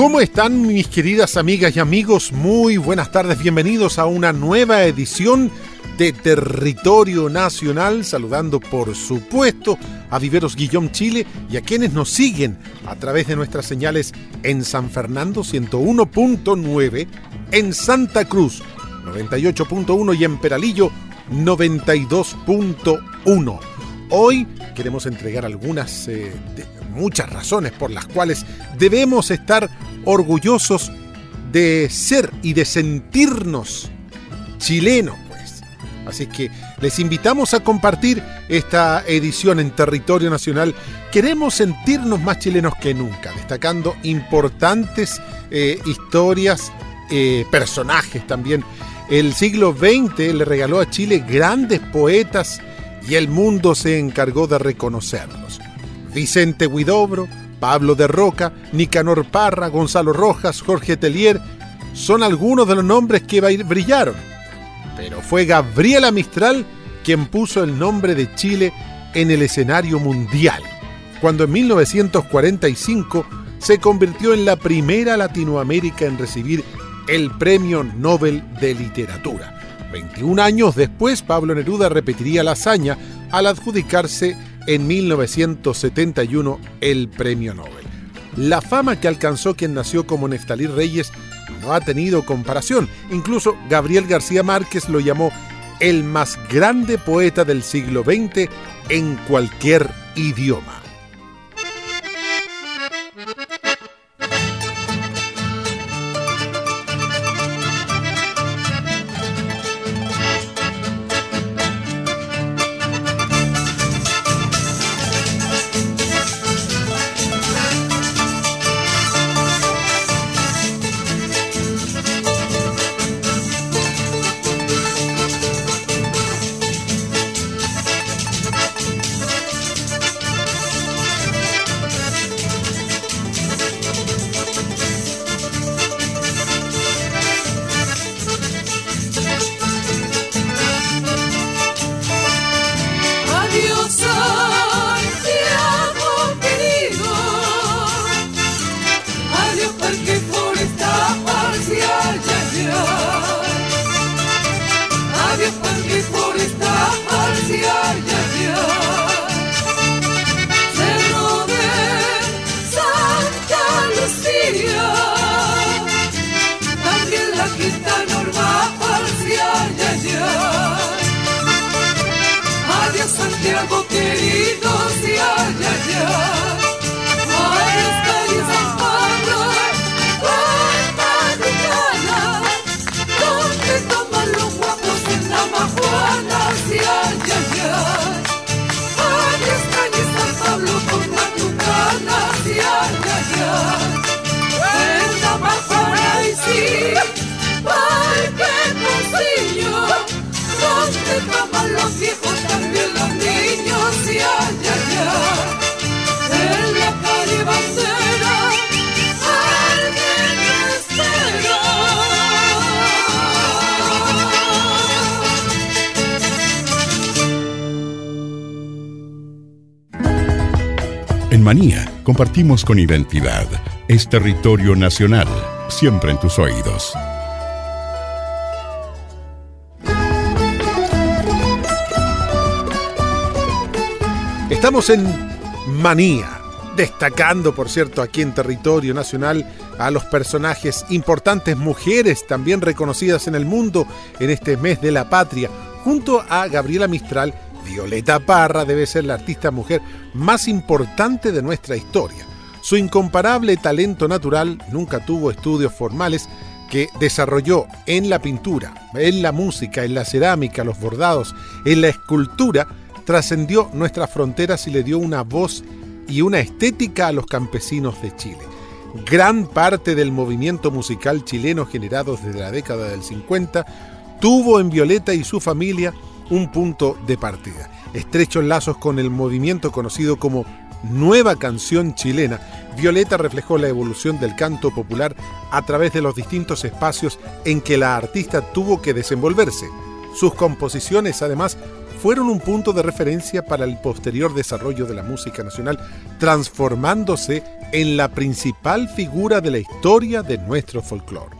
¿Cómo están mis queridas amigas y amigos? Muy buenas tardes, bienvenidos a una nueva edición de Territorio Nacional, saludando por supuesto a Viveros Guillón Chile y a quienes nos siguen a través de nuestras señales en San Fernando 101.9, en Santa Cruz 98.1 y en Peralillo 92.1. Hoy queremos entregar algunas eh, muchas razones por las cuales debemos estar orgullosos de ser y de sentirnos chilenos Así que les invitamos a compartir esta edición en territorio nacional. Queremos sentirnos más chilenos que nunca, destacando importantes eh, historias, eh, personajes también. El siglo XX le regaló a Chile grandes poetas y el mundo se encargó de reconocerlos. Vicente Huidobro, Pablo de Roca, Nicanor Parra, Gonzalo Rojas, Jorge Telier, son algunos de los nombres que brillaron pero fue Gabriela Mistral quien puso el nombre de Chile en el escenario mundial, cuando en 1945 se convirtió en la primera Latinoamérica en recibir el Premio Nobel de Literatura. 21 años después, Pablo Neruda repetiría la hazaña al adjudicarse en 1971 el Premio Nobel. La fama que alcanzó quien nació como Neftalí Reyes no ha tenido comparación. Incluso Gabriel García Márquez lo llamó el más grande poeta del siglo XX en cualquier idioma. Compartimos con identidad. Es territorio nacional, siempre en tus oídos. Estamos en Manía, destacando, por cierto, aquí en territorio nacional a los personajes importantes, mujeres también reconocidas en el mundo en este mes de la patria, junto a Gabriela Mistral Violeta Parra debe ser la artista mujer más importante de nuestra historia. Su incomparable talento natural nunca tuvo estudios formales que desarrolló en la pintura, en la música, en la cerámica, los bordados, en la escultura, trascendió nuestras fronteras y le dio una voz y una estética a los campesinos de Chile. gran parte del movimiento musical chileno generado desde la década del 50 tuvo en Violeta y su familia un punto de partida. Estrechos lazos con el movimiento conocido como Nueva Canción Chilena, Violeta reflejó la evolución del canto popular a través de los distintos espacios en que la artista tuvo que desenvolverse. Sus composiciones, además, fueron un punto de referencia para el posterior desarrollo de la música nacional, transformándose en la principal figura de la historia de nuestro folclore.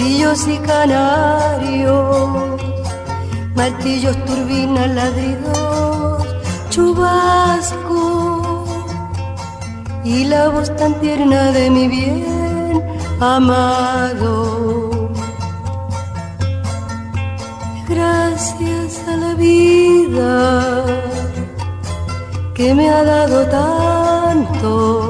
grillos y canarios, martillos, turbinas, ladridos, chubascos y la voz tan tierna de mi bien amado. Gracias a la vida que me ha dado tanto,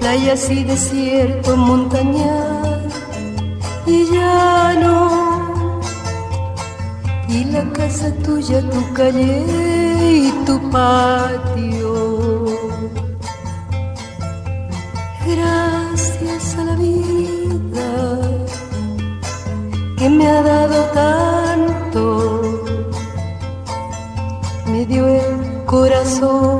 playas y desierto, montañas y llano, y la casa tuya, tu calle y tu patio. Gracias a la vida que me ha dado tanto, me dio el corazón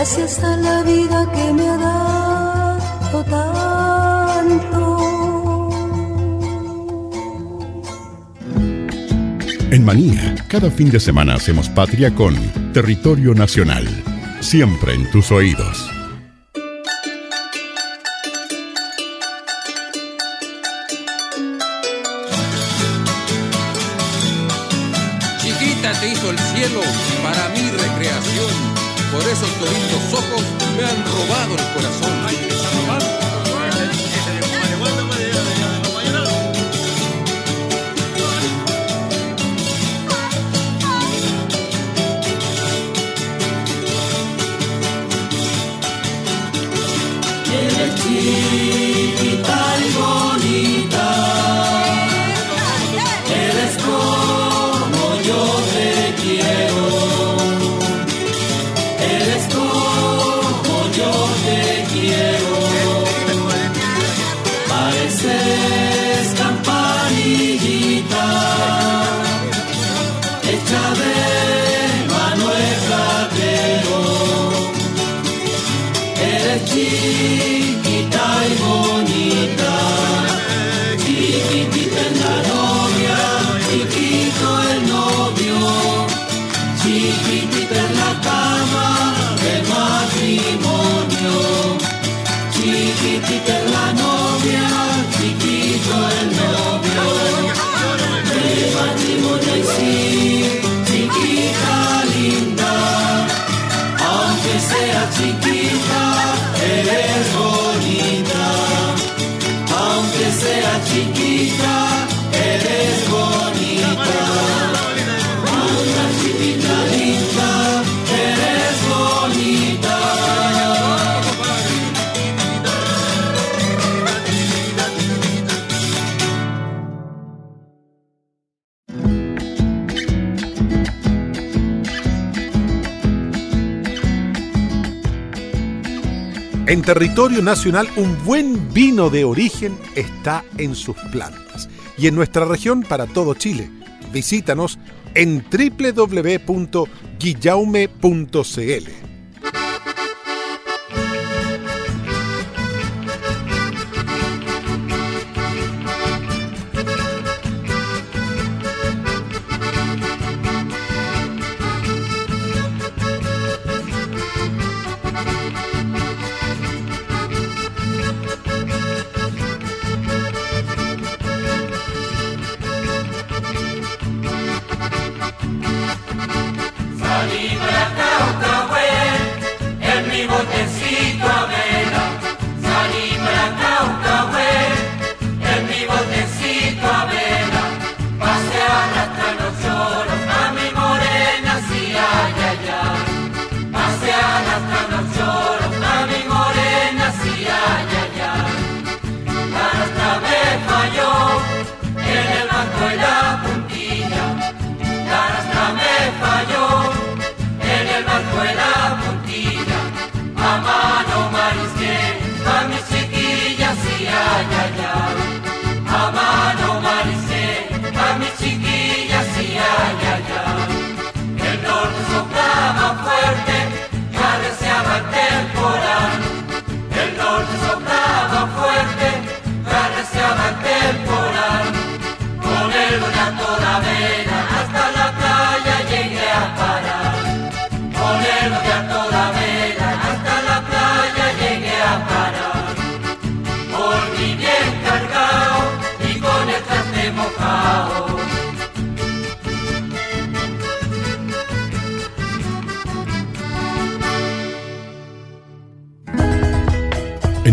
Gracias a la vida que me ha dado tanto. En Manía, cada fin de semana hacemos patria con Territorio Nacional. Siempre en tus oídos. Territorio nacional, un buen vino de origen está en sus plantas. Y en nuestra región, para todo Chile. Visítanos en www.guillaume.cl.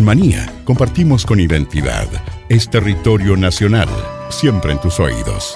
Manía, compartimos con identidad. Es territorio nacional, siempre en tus oídos.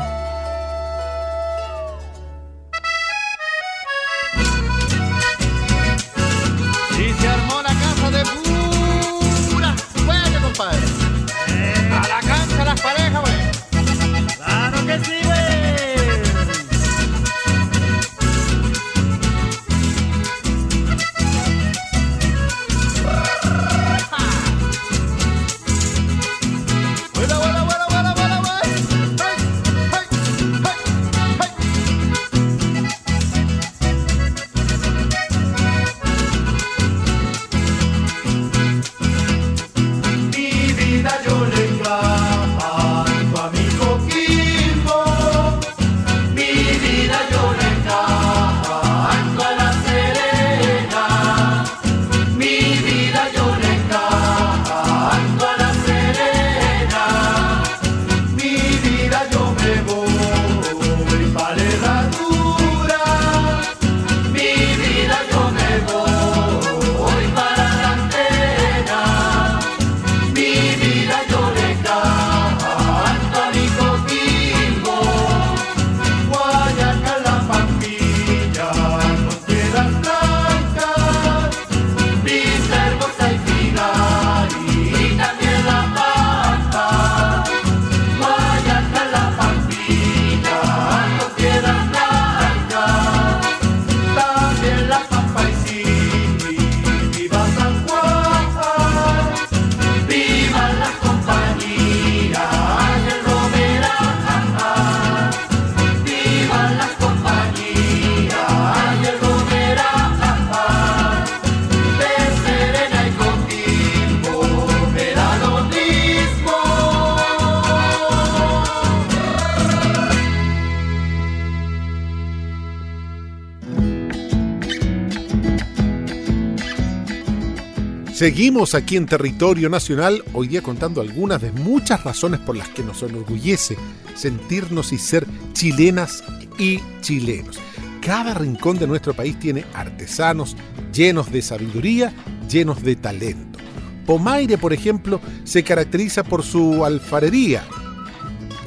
Seguimos aquí en territorio nacional, hoy día contando algunas de muchas razones por las que nos enorgullece sentirnos y ser chilenas y chilenos. Cada rincón de nuestro país tiene artesanos llenos de sabiduría, llenos de talento. Pomaire, por ejemplo, se caracteriza por su alfarería.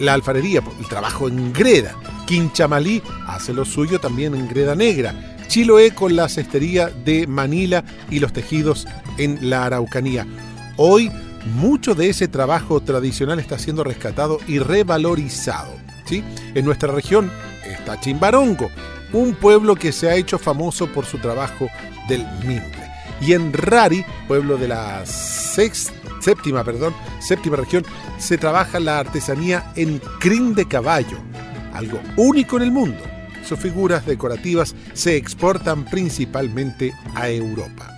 La alfarería, el trabajo en greda. Quinchamalí hace lo suyo también en greda negra. Chiloé con la cestería de Manila y los tejidos en la Araucanía. Hoy mucho de ese trabajo tradicional está siendo rescatado y revalorizado. ¿sí? En nuestra región está Chimbarongo, un pueblo que se ha hecho famoso por su trabajo del mimbre. Y en Rari, pueblo de la séptima, perdón, séptima región, se trabaja la artesanía en crin de caballo, algo único en el mundo. Sus figuras decorativas se exportan principalmente a Europa.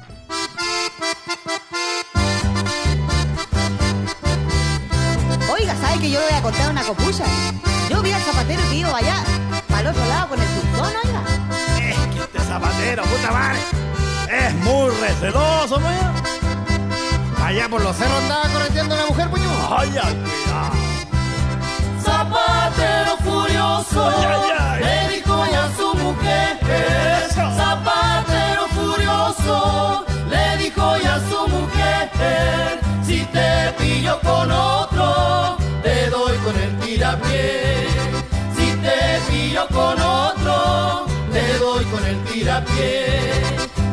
Oiga, ¿sabe que yo le voy a contar una copucha? Yo vi al zapatero que iba allá, para el otro lado con el pulsón, oiga. Es que este zapatero, puta madre, es muy receloso, ¿no? Allá por los cerros andaba corriendo una mujer, puño. Ay, ay, cuidado. Zapatero furioso, Ay, ay, ay. Le dijo ya su mujer. Zapatero furioso, le dijo ya su mujer. Si te pillo con otro, te doy con el tirapié. Si te pillo con otro, te doy con el tirapié.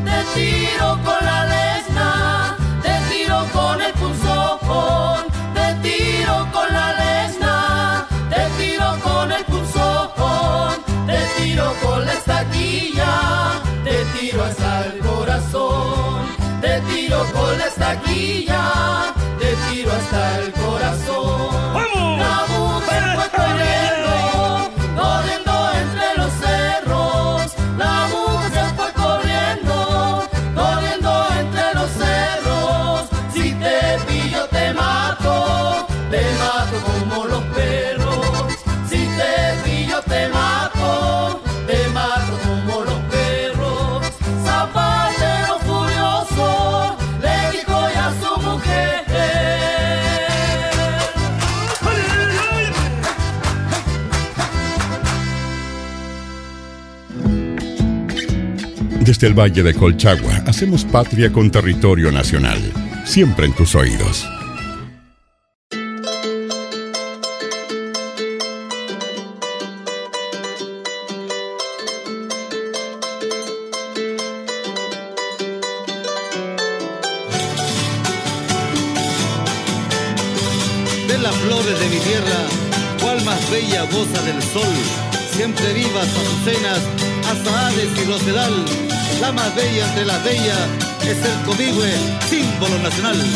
Te tiro con la lesna, te tiro con el punzón, te tiro con la con la estaquilla, Desde el Valle de Colchagua hacemos patria con territorio nacional, siempre en tus oídos. personal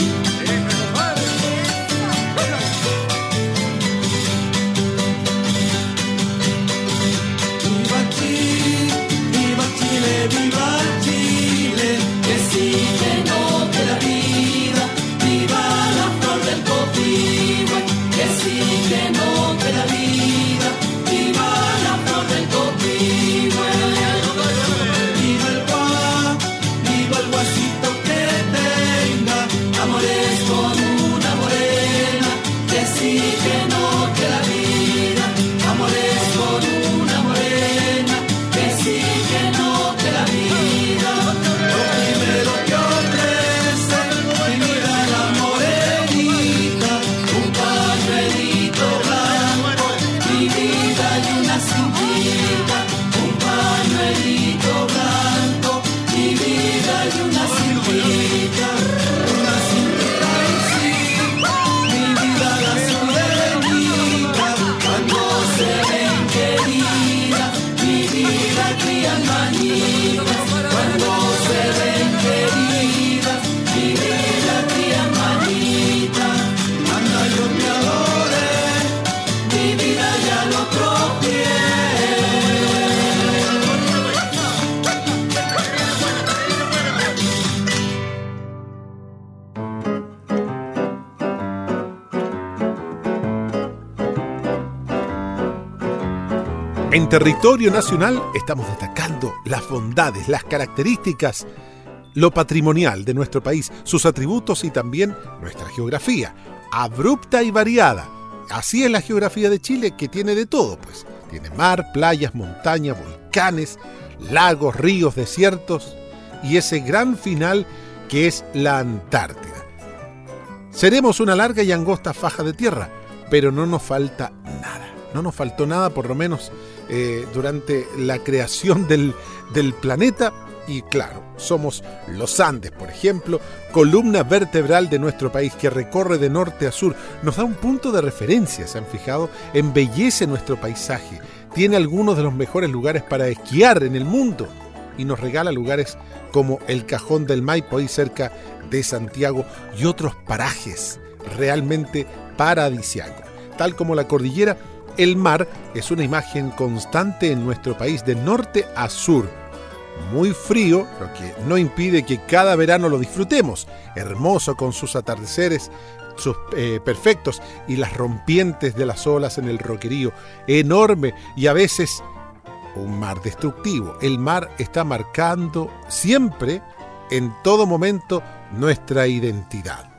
En territorio nacional estamos destacando las bondades, las características, lo patrimonial de nuestro país, sus atributos y también nuestra geografía, abrupta y variada. Así es la geografía de Chile, que tiene de todo, pues. Tiene mar, playas, montañas, volcanes, lagos, ríos, desiertos y ese gran final que es la Antártida. Seremos una larga y angosta faja de tierra, pero no nos falta nada. No nos faltó nada, por lo menos eh, durante la creación del, del planeta. Y claro, somos los Andes, por ejemplo, columna vertebral de nuestro país que recorre de norte a sur. Nos da un punto de referencia, ¿se han fijado? Embellece nuestro paisaje. Tiene algunos de los mejores lugares para esquiar en el mundo. Y nos regala lugares como el Cajón del Maipo, ahí cerca de Santiago, y otros parajes realmente paradisiacos. Tal como la cordillera, el mar es una imagen constante en nuestro país de norte a sur. Muy frío, lo que no impide que cada verano lo disfrutemos. Hermoso con sus atardeceres, sus eh, perfectos y las rompientes de las olas en el roquerío. Enorme y a veces un mar destructivo. El mar está marcando siempre, en todo momento, nuestra identidad.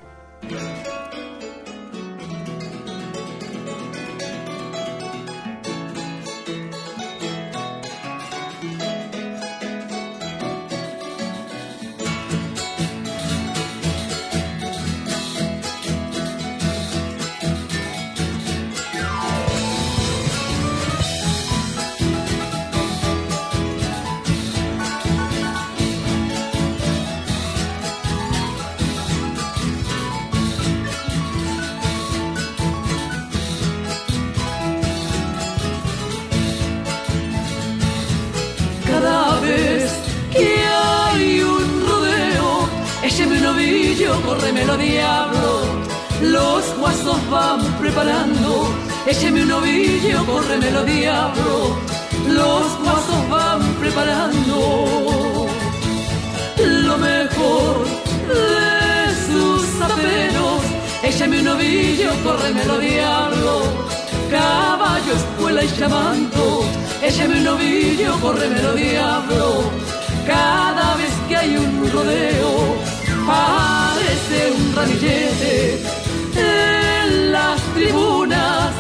Córremelo diablo. Los guasos van preparando, écheme un ovillo, córremelo diablo. Los guasos van preparando lo mejor de sus aperos. Échame un ovillo, córremelo diablo. Caballo, escuela y chamanto. Échame un ovillo, córremelo diablo. Cada vez que hay un rodeo, parece un ramillete en las tribunas.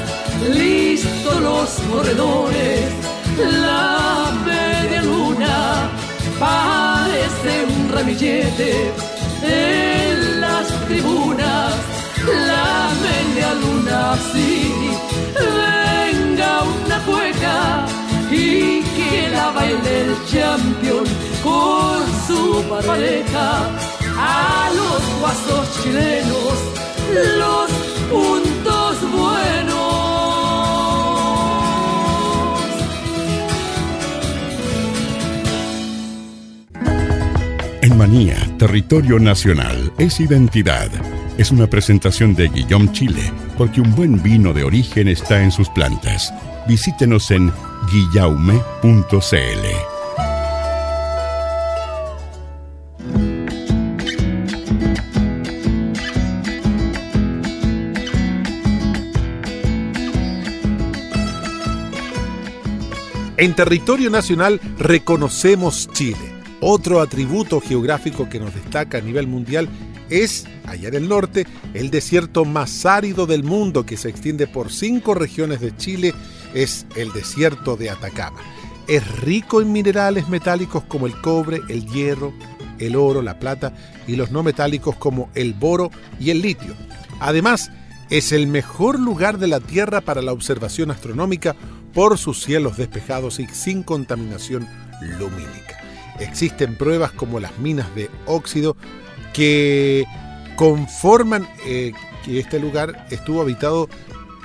Listos los corredores, la media luna parece un ramillete en las tribunas. La media luna, sí, venga una cueca y que la baile el champion con su pareja. A los guasos chilenos, los puntos buenos. En Manía, territorio nacional, es identidad. Es una presentación de Guillaume Chile, porque un buen vino de origen está en sus plantas. Visítenos en guillaume.cl. En territorio nacional reconocemos Chile. Otro atributo geográfico que nos destaca a nivel mundial es, allá en el norte, el desierto más árido del mundo que se extiende por cinco regiones de Chile, es el desierto de Atacama. Es rico en minerales metálicos como el cobre, el hierro, el oro, la plata y los no metálicos como el boro y el litio. Además, es el mejor lugar de la Tierra para la observación astronómica por sus cielos despejados y sin contaminación lumínica. Existen pruebas como las minas de óxido que conforman eh, que este lugar estuvo habitado,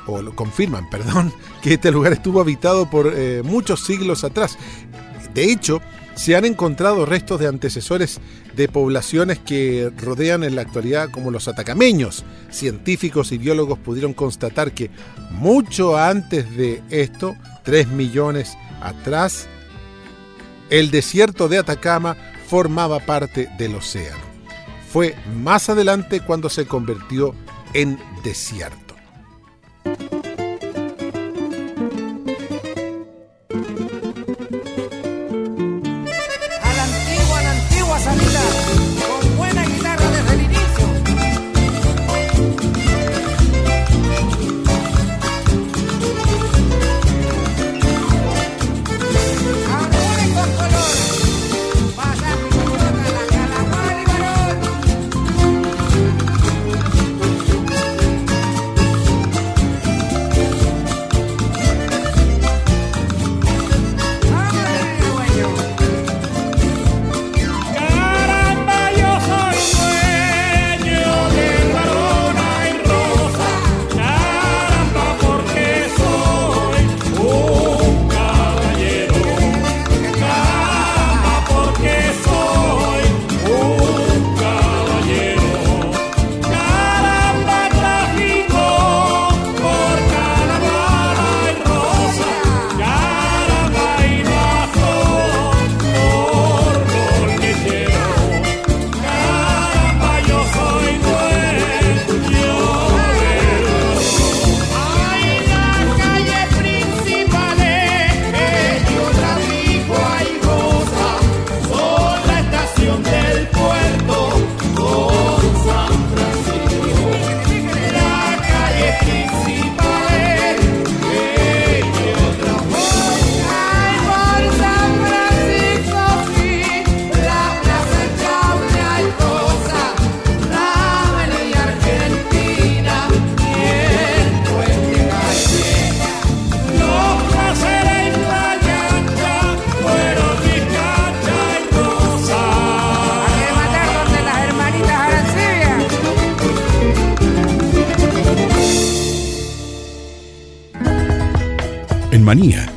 o lo confirman, perdón, que este lugar estuvo habitado por eh, muchos siglos atrás. De hecho, se han encontrado restos de antecesores de poblaciones que rodean en la actualidad como los atacameños. Científicos y biólogos pudieron constatar que mucho antes de esto, 3 millones atrás, el desierto de Atacama formaba parte del océano. Fue más adelante cuando se convirtió en desierto.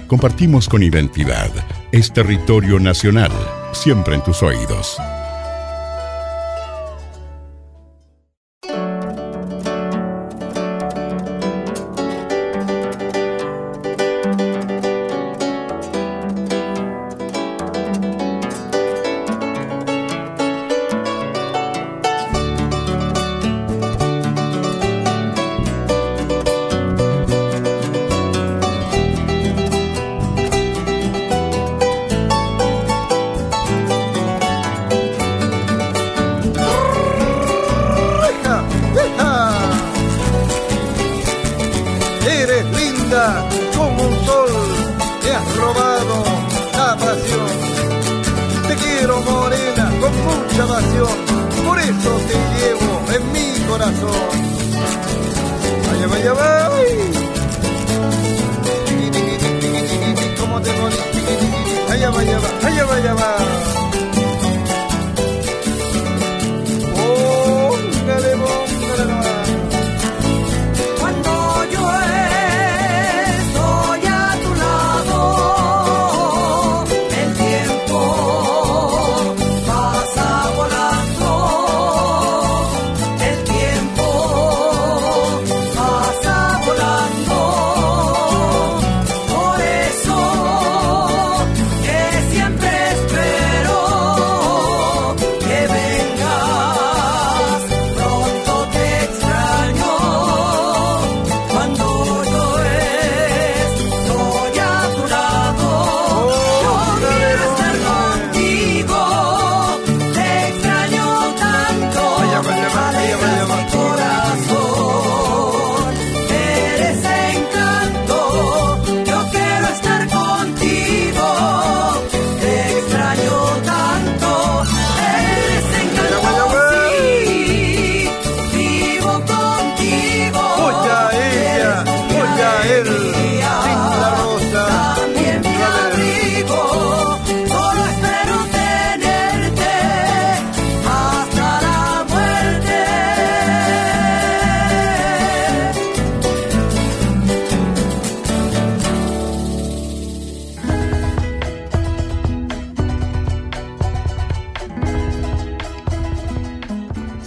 Compartimos con identidad. Es territorio nacional, siempre en tus oídos.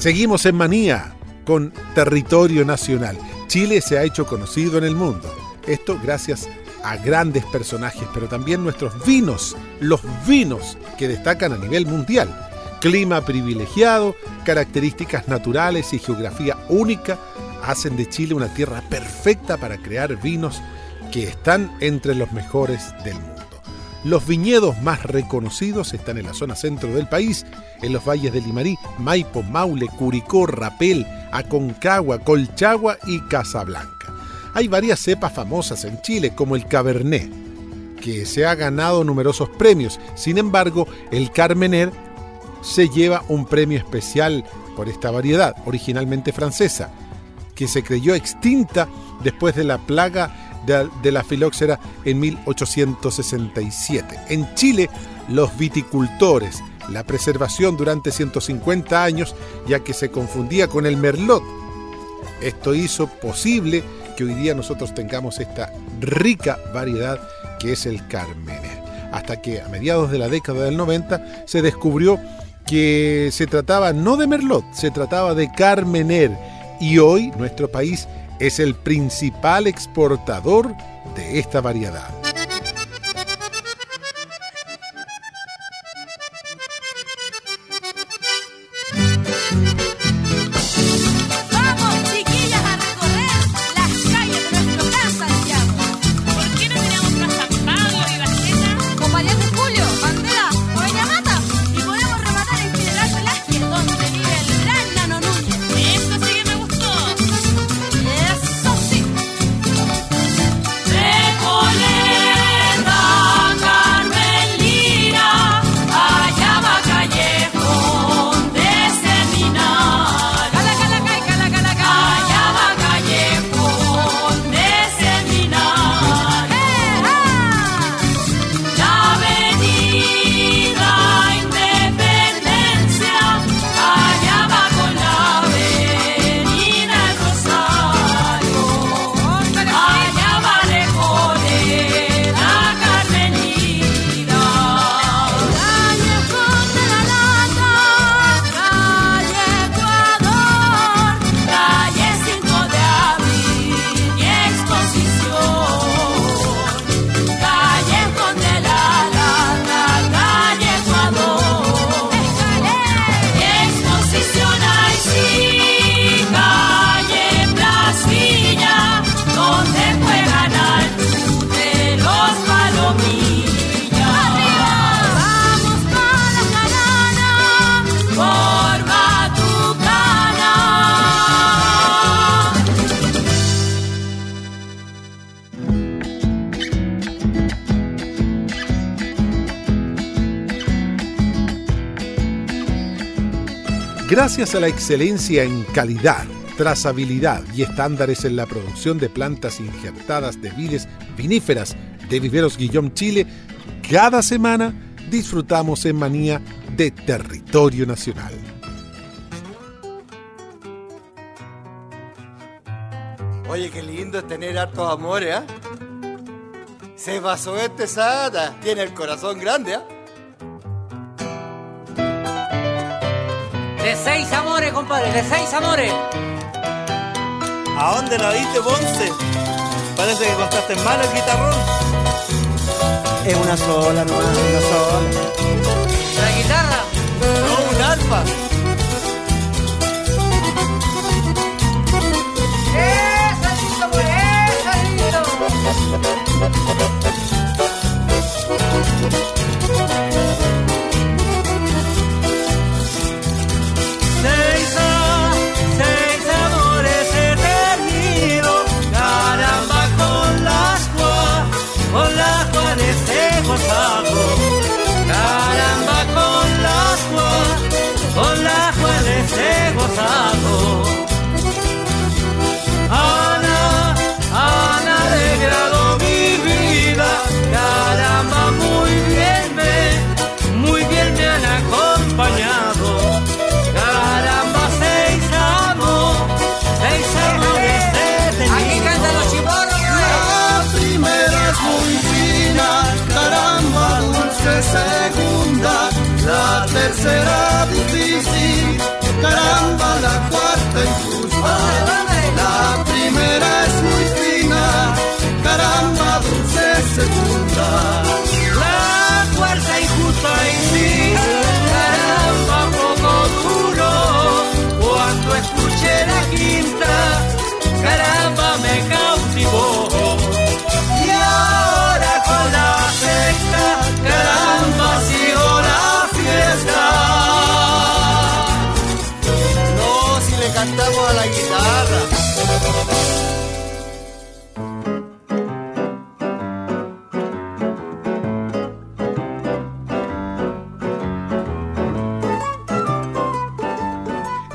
Seguimos en manía con territorio nacional. Chile se ha hecho conocido en el mundo. Esto gracias a grandes personajes, pero también nuestros vinos, los vinos que destacan a nivel mundial. Clima privilegiado, características naturales y geografía única hacen de Chile una tierra perfecta para crear vinos que están entre los mejores del mundo. Los viñedos más reconocidos están en la zona centro del país, en los valles de Limarí, Maipo, Maule, Curicó, Rapel, Aconcagua, Colchagua y Casablanca. Hay varias cepas famosas en Chile, como el Cabernet, que se ha ganado numerosos premios. Sin embargo, el Carmener se lleva un premio especial por esta variedad, originalmente francesa, que se creyó extinta después de la plaga de, la filoxera en 1867. En Chile, los viticultores, la preservación durante 150 años, ya que se confundía con el merlot. Esto hizo posible que hoy día nosotros tengamos esta rica variedad que es el Carmener. Hasta que a mediados de la década del 90 se descubrió que se trataba no de merlot, se trataba de Carmener. Y hoy nuestro país es el principal exportador de esta variedad. Gracias a la excelencia en calidad, trazabilidad y estándares en la producción de plantas injertadas de vides viníferas de Viveros Guillón Chile, cada semana disfrutamos en manía de territorio nacional. Oye, qué lindo es tener hartos amores, ¿ah? Se basó este Sada, tiene el corazón grande, ¿ah? De seis amores, compadre, de seis amores. ¿A dónde la viste, Ponce? Parece que contaste mal el guitarrón. Es una sola nomás, una sola. La guitarra. No, un alfa.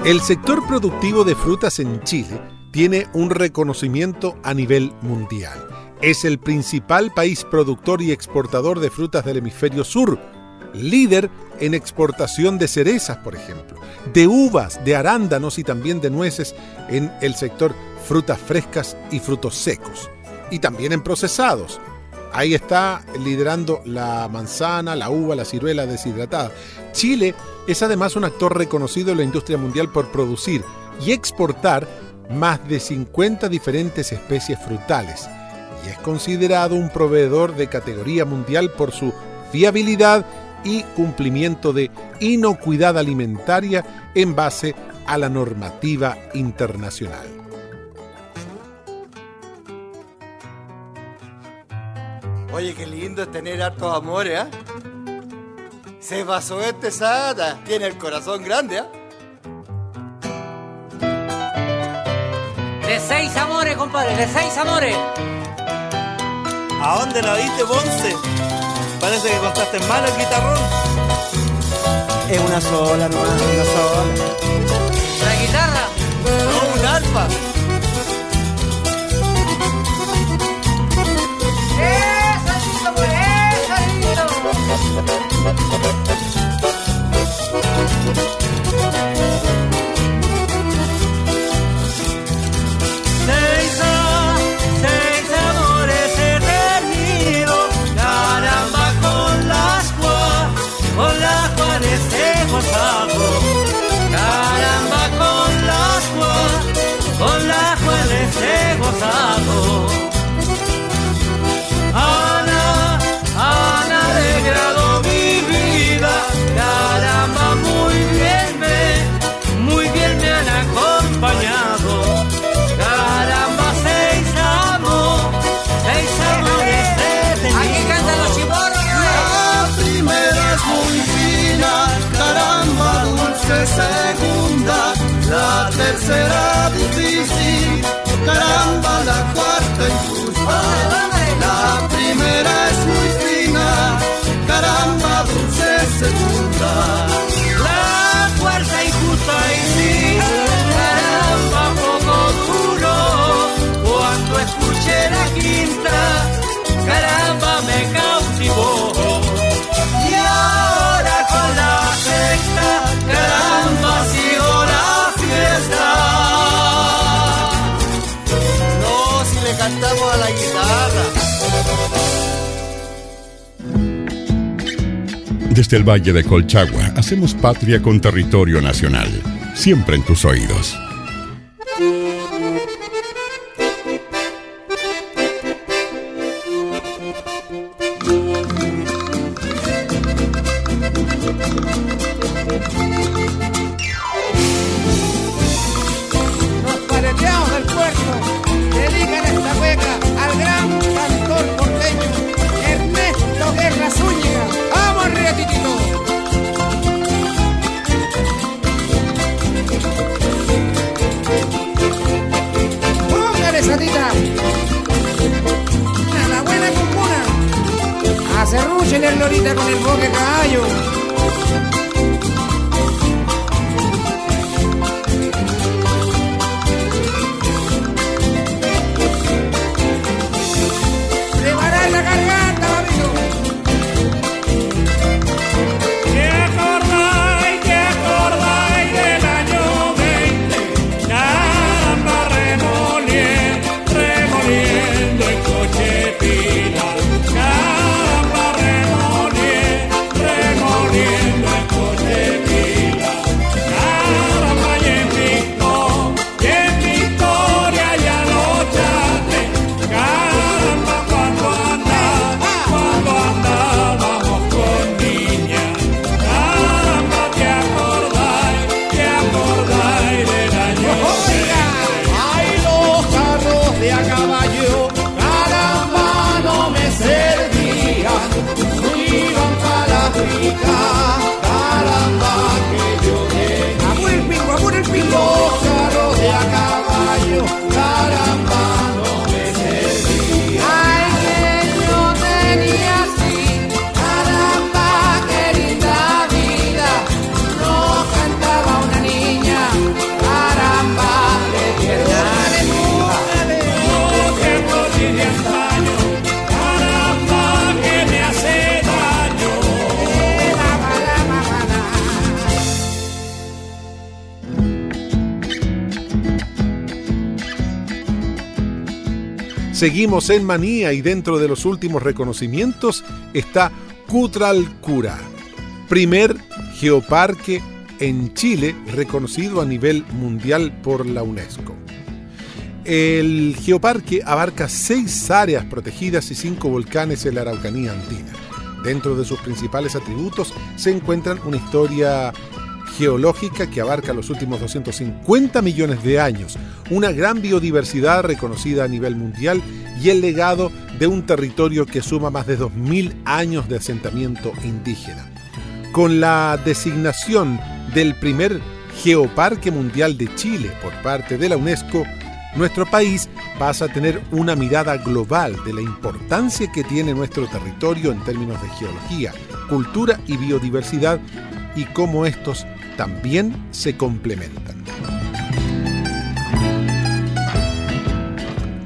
El sector productivo de frutas en Chile tiene un reconocimiento a nivel mundial. Es el principal país productor y exportador de frutas del hemisferio sur, líder en exportación de cerezas, por ejemplo, de uvas, de arándanos y también de nueces en el sector frutas frescas y frutos secos, y también en procesados. Ahí está liderando la manzana, la uva, la ciruela deshidratada. Chile es además un actor reconocido en la industria mundial por producir y exportar más de 50 diferentes especies frutales y es considerado un proveedor de categoría mundial por su fiabilidad y cumplimiento de inocuidad alimentaria en base a la normativa internacional. Oye, qué lindo es tener hartos amores, ¿ah? Se basó este Sada, tiene el corazón grande, ¿ah? De seis amores, compadre, de seis amores. ¿A dónde la viste, Ponce? Parece que contaste mal el guitarrón. Es una sola nomás, una sola. La guitarra. No, un alfa. ¡Esa pues! ¡Esa lindo! Thank you. Tercera difícil, caramba, la cuarta injusta. La primera es muy fina, caramba, dulce segunda. a la. Desde el Valle de Colchagua hacemos patria con territorio nacional, siempre en tus oídos. we roll. Seguimos en Manía y dentro de los últimos reconocimientos está Cutralcura, primer geoparque en Chile reconocido a nivel mundial por la UNESCO. El geoparque abarca seis áreas protegidas y cinco volcanes en la Araucanía andina. Dentro de sus principales atributos se encuentran una historia geológica que abarca los últimos 250 millones de años, una gran biodiversidad reconocida a nivel mundial y el legado de un territorio que suma más de 2.000 años de asentamiento indígena. Con la designación del primer Geoparque Mundial de Chile por parte de la UNESCO, nuestro país pasa a tener una mirada global de la importancia que tiene nuestro territorio en términos de geología, cultura y biodiversidad y cómo estos también se complementan.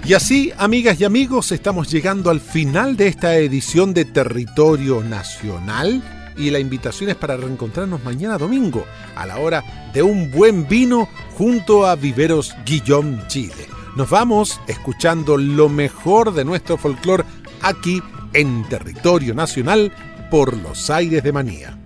Y así, amigas y amigos, estamos llegando al final de esta edición de Territorio Nacional y la invitación es para reencontrarnos mañana domingo a la hora de un buen vino junto a Viveros Guillón Chile. Nos vamos escuchando lo mejor de nuestro folclore aquí en Territorio Nacional por los aires de Manía.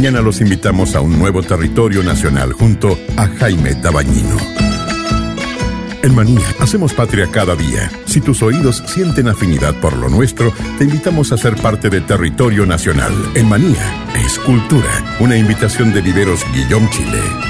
Mañana los invitamos a un nuevo territorio nacional junto a Jaime Tabañino. En Manía hacemos patria cada día. Si tus oídos sienten afinidad por lo nuestro, te invitamos a ser parte de Territorio Nacional. En Manía es cultura. Una invitación de Viveros Guillón Chile.